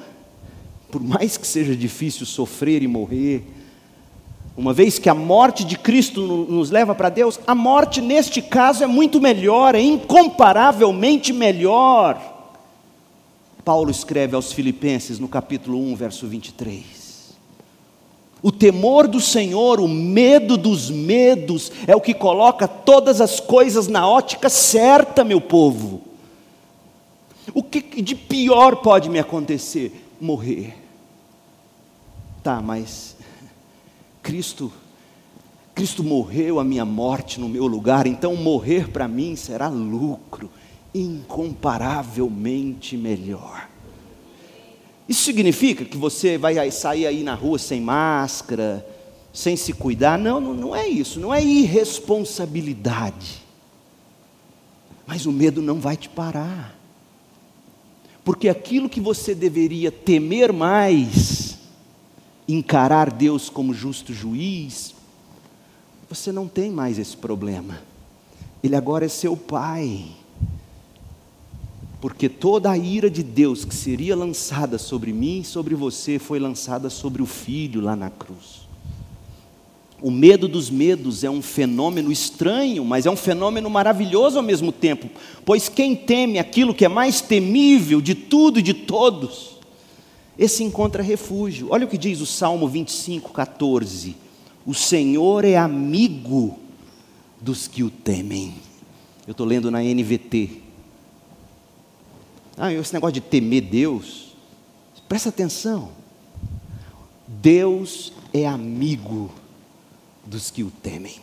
por mais que seja difícil sofrer e morrer, uma vez que a morte de Cristo nos leva para Deus, a morte neste caso é muito melhor, é incomparavelmente melhor. Paulo escreve aos Filipenses no capítulo 1, verso 23. O temor do Senhor, o medo dos medos, é o que coloca todas as coisas na ótica certa, meu povo. O que de pior pode me acontecer? Morrer. Tá, mas Cristo, Cristo morreu a minha morte no meu lugar, então morrer para mim será lucro incomparavelmente melhor. Isso significa que você vai sair aí na rua sem máscara, sem se cuidar? Não, não, não é isso, não é irresponsabilidade. Mas o medo não vai te parar. Porque aquilo que você deveria temer mais, encarar Deus como justo juiz, você não tem mais esse problema. Ele agora é seu pai. Porque toda a ira de Deus que seria lançada sobre mim e sobre você foi lançada sobre o filho lá na cruz. O medo dos medos é um fenômeno estranho, mas é um fenômeno maravilhoso ao mesmo tempo, pois quem teme aquilo que é mais temível de tudo e de todos, esse encontra refúgio. Olha o que diz o Salmo 25, 14: O Senhor é amigo dos que o temem. Eu estou lendo na NVT. Ah, esse negócio de temer Deus, presta atenção. Deus é amigo dos que o temem.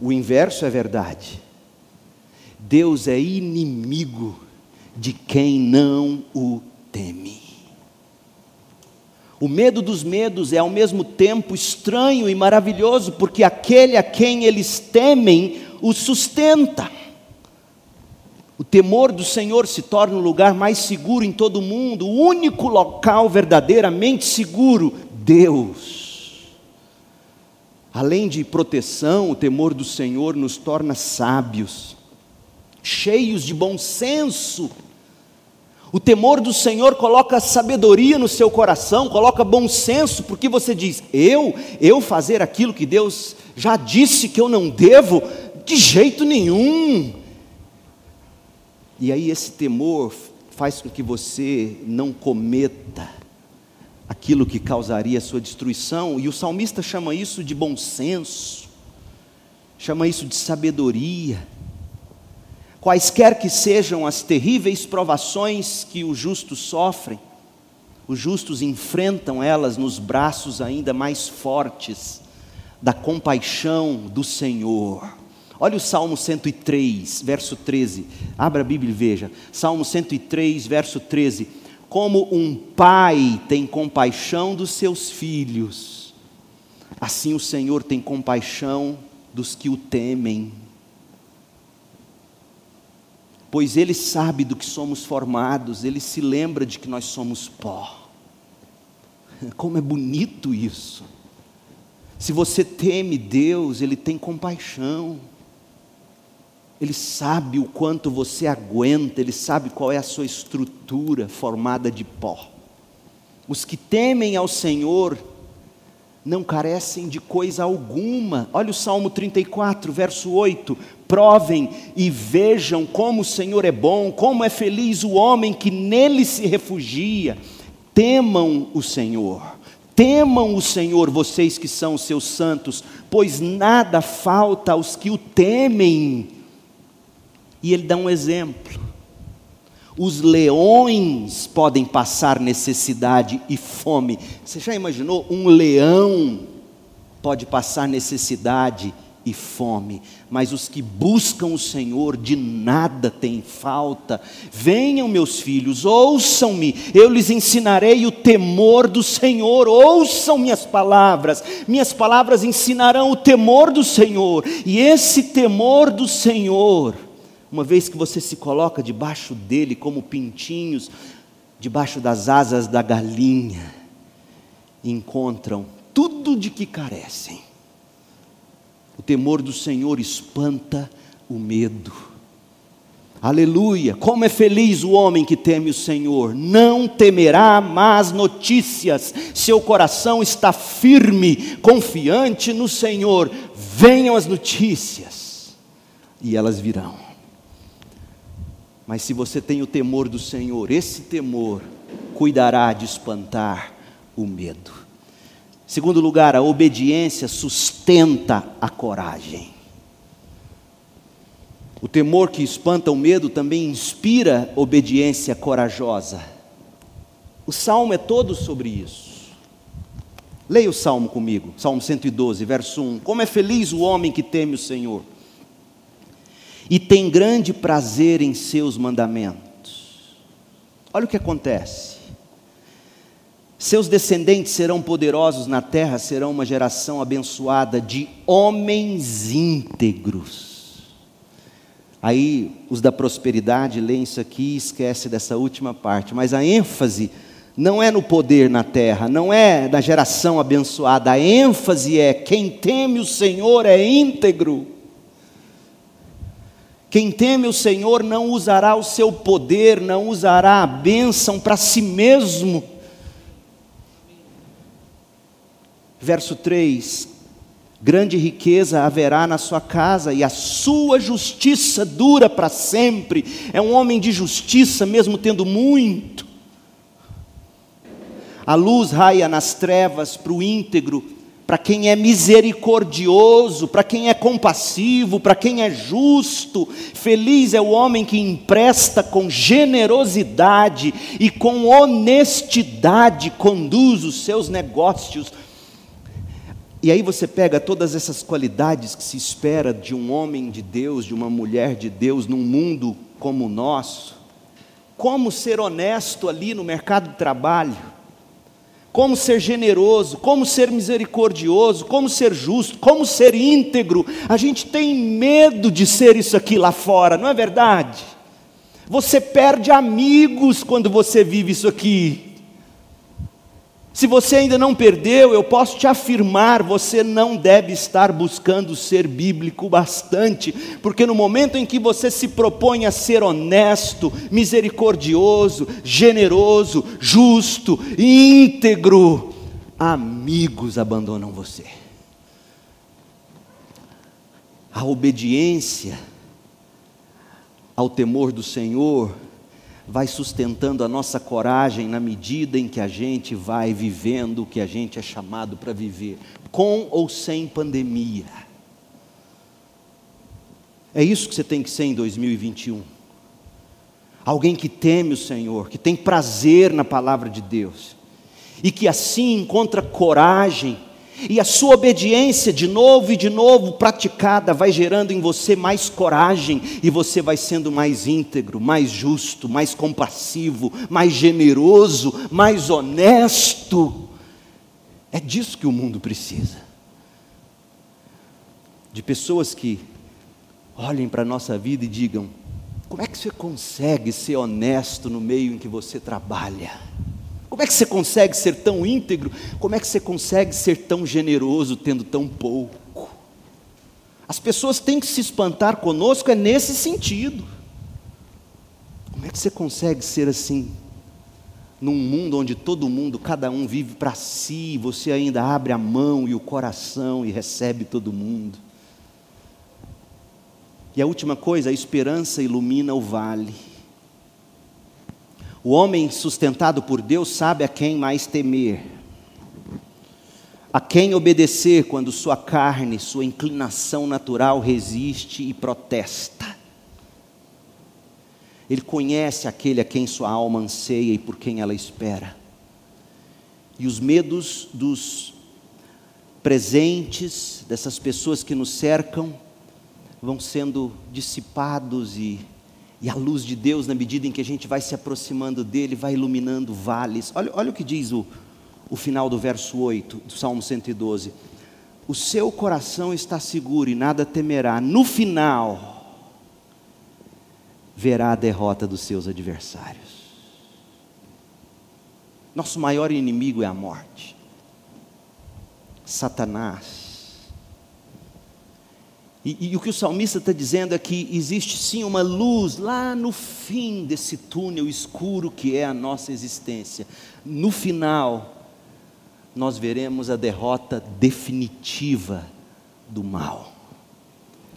O inverso é verdade. Deus é inimigo de quem não o teme. O medo dos medos é ao mesmo tempo estranho e maravilhoso, porque aquele a quem eles temem o sustenta. O temor do Senhor se torna o lugar mais seguro em todo o mundo, o único local verdadeiramente seguro, Deus. Além de proteção, o temor do Senhor nos torna sábios, cheios de bom senso o temor do Senhor coloca sabedoria no seu coração, coloca bom senso, porque você diz: eu, eu fazer aquilo que Deus já disse que eu não devo, de jeito nenhum. E aí esse temor faz com que você não cometa aquilo que causaria a sua destruição, e o salmista chama isso de bom senso, chama isso de sabedoria. Quaisquer que sejam as terríveis provações que os justos sofrem, os justos enfrentam elas nos braços ainda mais fortes da compaixão do Senhor. Olha o Salmo 103, verso 13. Abra a Bíblia e veja. Salmo 103, verso 13. Como um pai tem compaixão dos seus filhos, assim o Senhor tem compaixão dos que o temem pois Ele sabe do que somos formados, Ele se lembra de que nós somos pó. Como é bonito isso. Se você teme Deus, Ele tem compaixão. Ele sabe o quanto você aguenta, Ele sabe qual é a sua estrutura formada de pó. Os que temem ao Senhor não carecem de coisa alguma. Olha o Salmo 34, verso 8: provem e vejam como o Senhor é bom, como é feliz o homem que nele se refugia. Temam o Senhor. Temam o Senhor, vocês que são seus santos, pois nada falta aos que o temem. E ele dá um exemplo. Os leões podem passar necessidade e fome. Você já imaginou? Um leão pode passar necessidade e fome, mas os que buscam o Senhor de nada têm falta. Venham, meus filhos, ouçam-me, eu lhes ensinarei o temor do Senhor, ouçam minhas palavras, minhas palavras ensinarão o temor do Senhor, e esse temor do Senhor, uma vez que você se coloca debaixo dele como pintinhos, debaixo das asas da galinha, encontram tudo de que carecem o temor do Senhor espanta o medo. Aleluia! Como é feliz o homem que teme o Senhor, não temerá más notícias, seu coração está firme, confiante no Senhor. Venham as notícias, e elas virão. Mas se você tem o temor do Senhor, esse temor cuidará de espantar o medo. Segundo lugar, a obediência sustenta a coragem. O temor que espanta o medo também inspira obediência corajosa. O salmo é todo sobre isso. Leia o salmo comigo, Salmo 112, verso 1. Como é feliz o homem que teme o Senhor e tem grande prazer em seus mandamentos. Olha o que acontece. Seus descendentes serão poderosos na terra, serão uma geração abençoada de homens íntegros. Aí os da prosperidade leem isso aqui e esquece dessa última parte, mas a ênfase não é no poder na terra, não é na geração abençoada, a ênfase é quem teme o Senhor é íntegro. Quem teme o Senhor não usará o seu poder, não usará a bênção para si mesmo Verso 3: Grande riqueza haverá na sua casa, e a sua justiça dura para sempre. É um homem de justiça, mesmo tendo muito. A luz raia nas trevas para o íntegro, para quem é misericordioso, para quem é compassivo, para quem é justo. Feliz é o homem que empresta com generosidade e com honestidade conduz os seus negócios e aí você pega todas essas qualidades que se espera de um homem de Deus, de uma mulher de Deus, num mundo como o nosso. Como ser honesto ali no mercado de trabalho, como ser generoso, como ser misericordioso, como ser justo, como ser íntegro. A gente tem medo de ser isso aqui lá fora, não é verdade? Você perde amigos quando você vive isso aqui. Se você ainda não perdeu, eu posso te afirmar, você não deve estar buscando ser bíblico bastante, porque no momento em que você se propõe a ser honesto, misericordioso, generoso, justo, íntegro, amigos abandonam você. A obediência ao temor do Senhor vai sustentando a nossa coragem na medida em que a gente vai vivendo o que a gente é chamado para viver, com ou sem pandemia. É isso que você tem que ser em 2021. Alguém que teme o Senhor, que tem prazer na palavra de Deus, e que assim encontra coragem e a sua obediência, de novo e de novo praticada, vai gerando em você mais coragem, e você vai sendo mais íntegro, mais justo, mais compassivo, mais generoso, mais honesto. É disso que o mundo precisa. De pessoas que olhem para a nossa vida e digam: como é que você consegue ser honesto no meio em que você trabalha? Como é que você consegue ser tão íntegro? Como é que você consegue ser tão generoso tendo tão pouco? As pessoas têm que se espantar conosco é nesse sentido. Como é que você consegue ser assim? Num mundo onde todo mundo, cada um vive para si, você ainda abre a mão e o coração e recebe todo mundo. E a última coisa, a esperança ilumina o vale. O homem sustentado por Deus sabe a quem mais temer, a quem obedecer quando sua carne, sua inclinação natural resiste e protesta. Ele conhece aquele a quem sua alma anseia e por quem ela espera. E os medos dos presentes dessas pessoas que nos cercam vão sendo dissipados e, e a luz de Deus, na medida em que a gente vai se aproximando dele, vai iluminando vales. Olha, olha o que diz o, o final do verso 8 do Salmo 112. O seu coração está seguro e nada temerá. No final, verá a derrota dos seus adversários. Nosso maior inimigo é a morte. Satanás. E, e, o que o salmista está dizendo é que existe sim uma luz lá no fim desse túnel escuro que é a nossa existência. No final, nós veremos a derrota definitiva do mal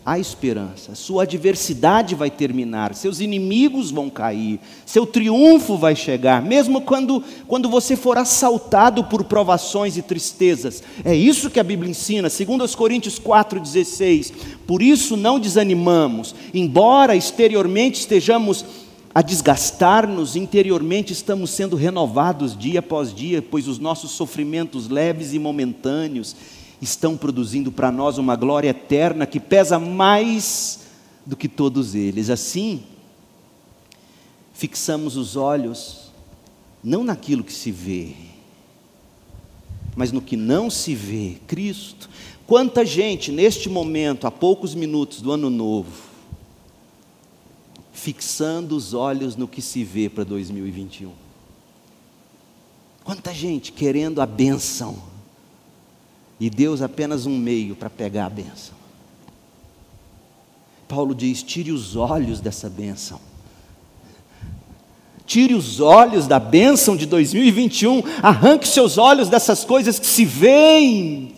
há esperança. Sua adversidade vai terminar, seus inimigos vão cair, seu triunfo vai chegar, mesmo quando, quando você for assaltado por provações e tristezas. É isso que a Bíblia ensina, segundo os Coríntios 4:16. Por isso não desanimamos, embora exteriormente estejamos a desgastar-nos, interiormente estamos sendo renovados dia após dia, pois os nossos sofrimentos leves e momentâneos estão produzindo para nós uma glória eterna que pesa mais do que todos eles. Assim, fixamos os olhos não naquilo que se vê, mas no que não se vê, Cristo. Quanta gente neste momento, há poucos minutos do ano novo, fixando os olhos no que se vê para 2021. Quanta gente querendo a bênção, e Deus apenas um meio para pegar a bênção. Paulo diz: tire os olhos dessa bênção. Tire os olhos da bênção de 2021, arranque seus olhos dessas coisas que se veem,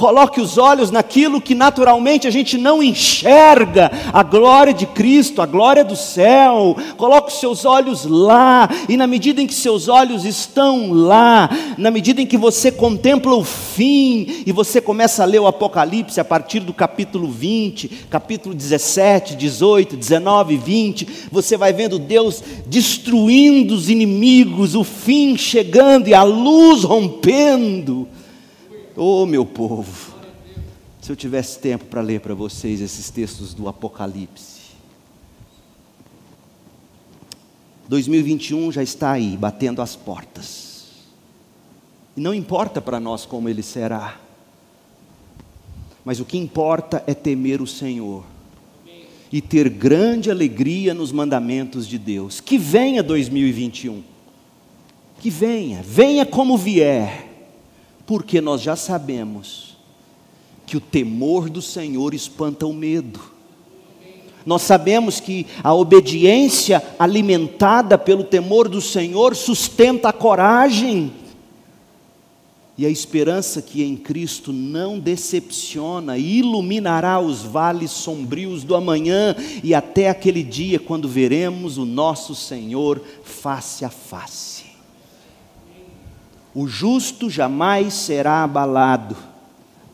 Coloque os olhos naquilo que naturalmente a gente não enxerga, a glória de Cristo, a glória do céu. Coloque os seus olhos lá, e na medida em que seus olhos estão lá, na medida em que você contempla o fim, e você começa a ler o Apocalipse a partir do capítulo 20, capítulo 17, 18, 19, 20, você vai vendo Deus destruindo os inimigos, o fim chegando e a luz rompendo. Oh, meu povo, se eu tivesse tempo para ler para vocês esses textos do Apocalipse. 2021 já está aí, batendo as portas. E não importa para nós como ele será, mas o que importa é temer o Senhor e ter grande alegria nos mandamentos de Deus. Que venha 2021, que venha, venha como vier porque nós já sabemos que o temor do Senhor espanta o medo. Nós sabemos que a obediência alimentada pelo temor do Senhor sustenta a coragem. E a esperança que em Cristo não decepciona, iluminará os vales sombrios do amanhã e até aquele dia quando veremos o nosso Senhor face a face. O justo jamais será abalado,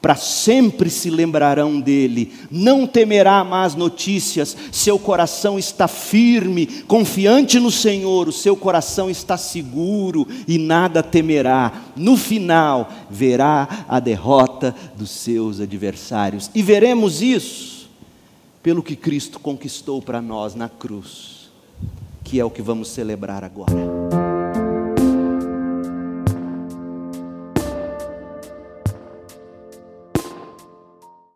para sempre se lembrarão dele, não temerá más notícias, seu coração está firme, confiante no Senhor, o seu coração está seguro e nada temerá. No final, verá a derrota dos seus adversários, e veremos isso pelo que Cristo conquistou para nós na cruz, que é o que vamos celebrar agora.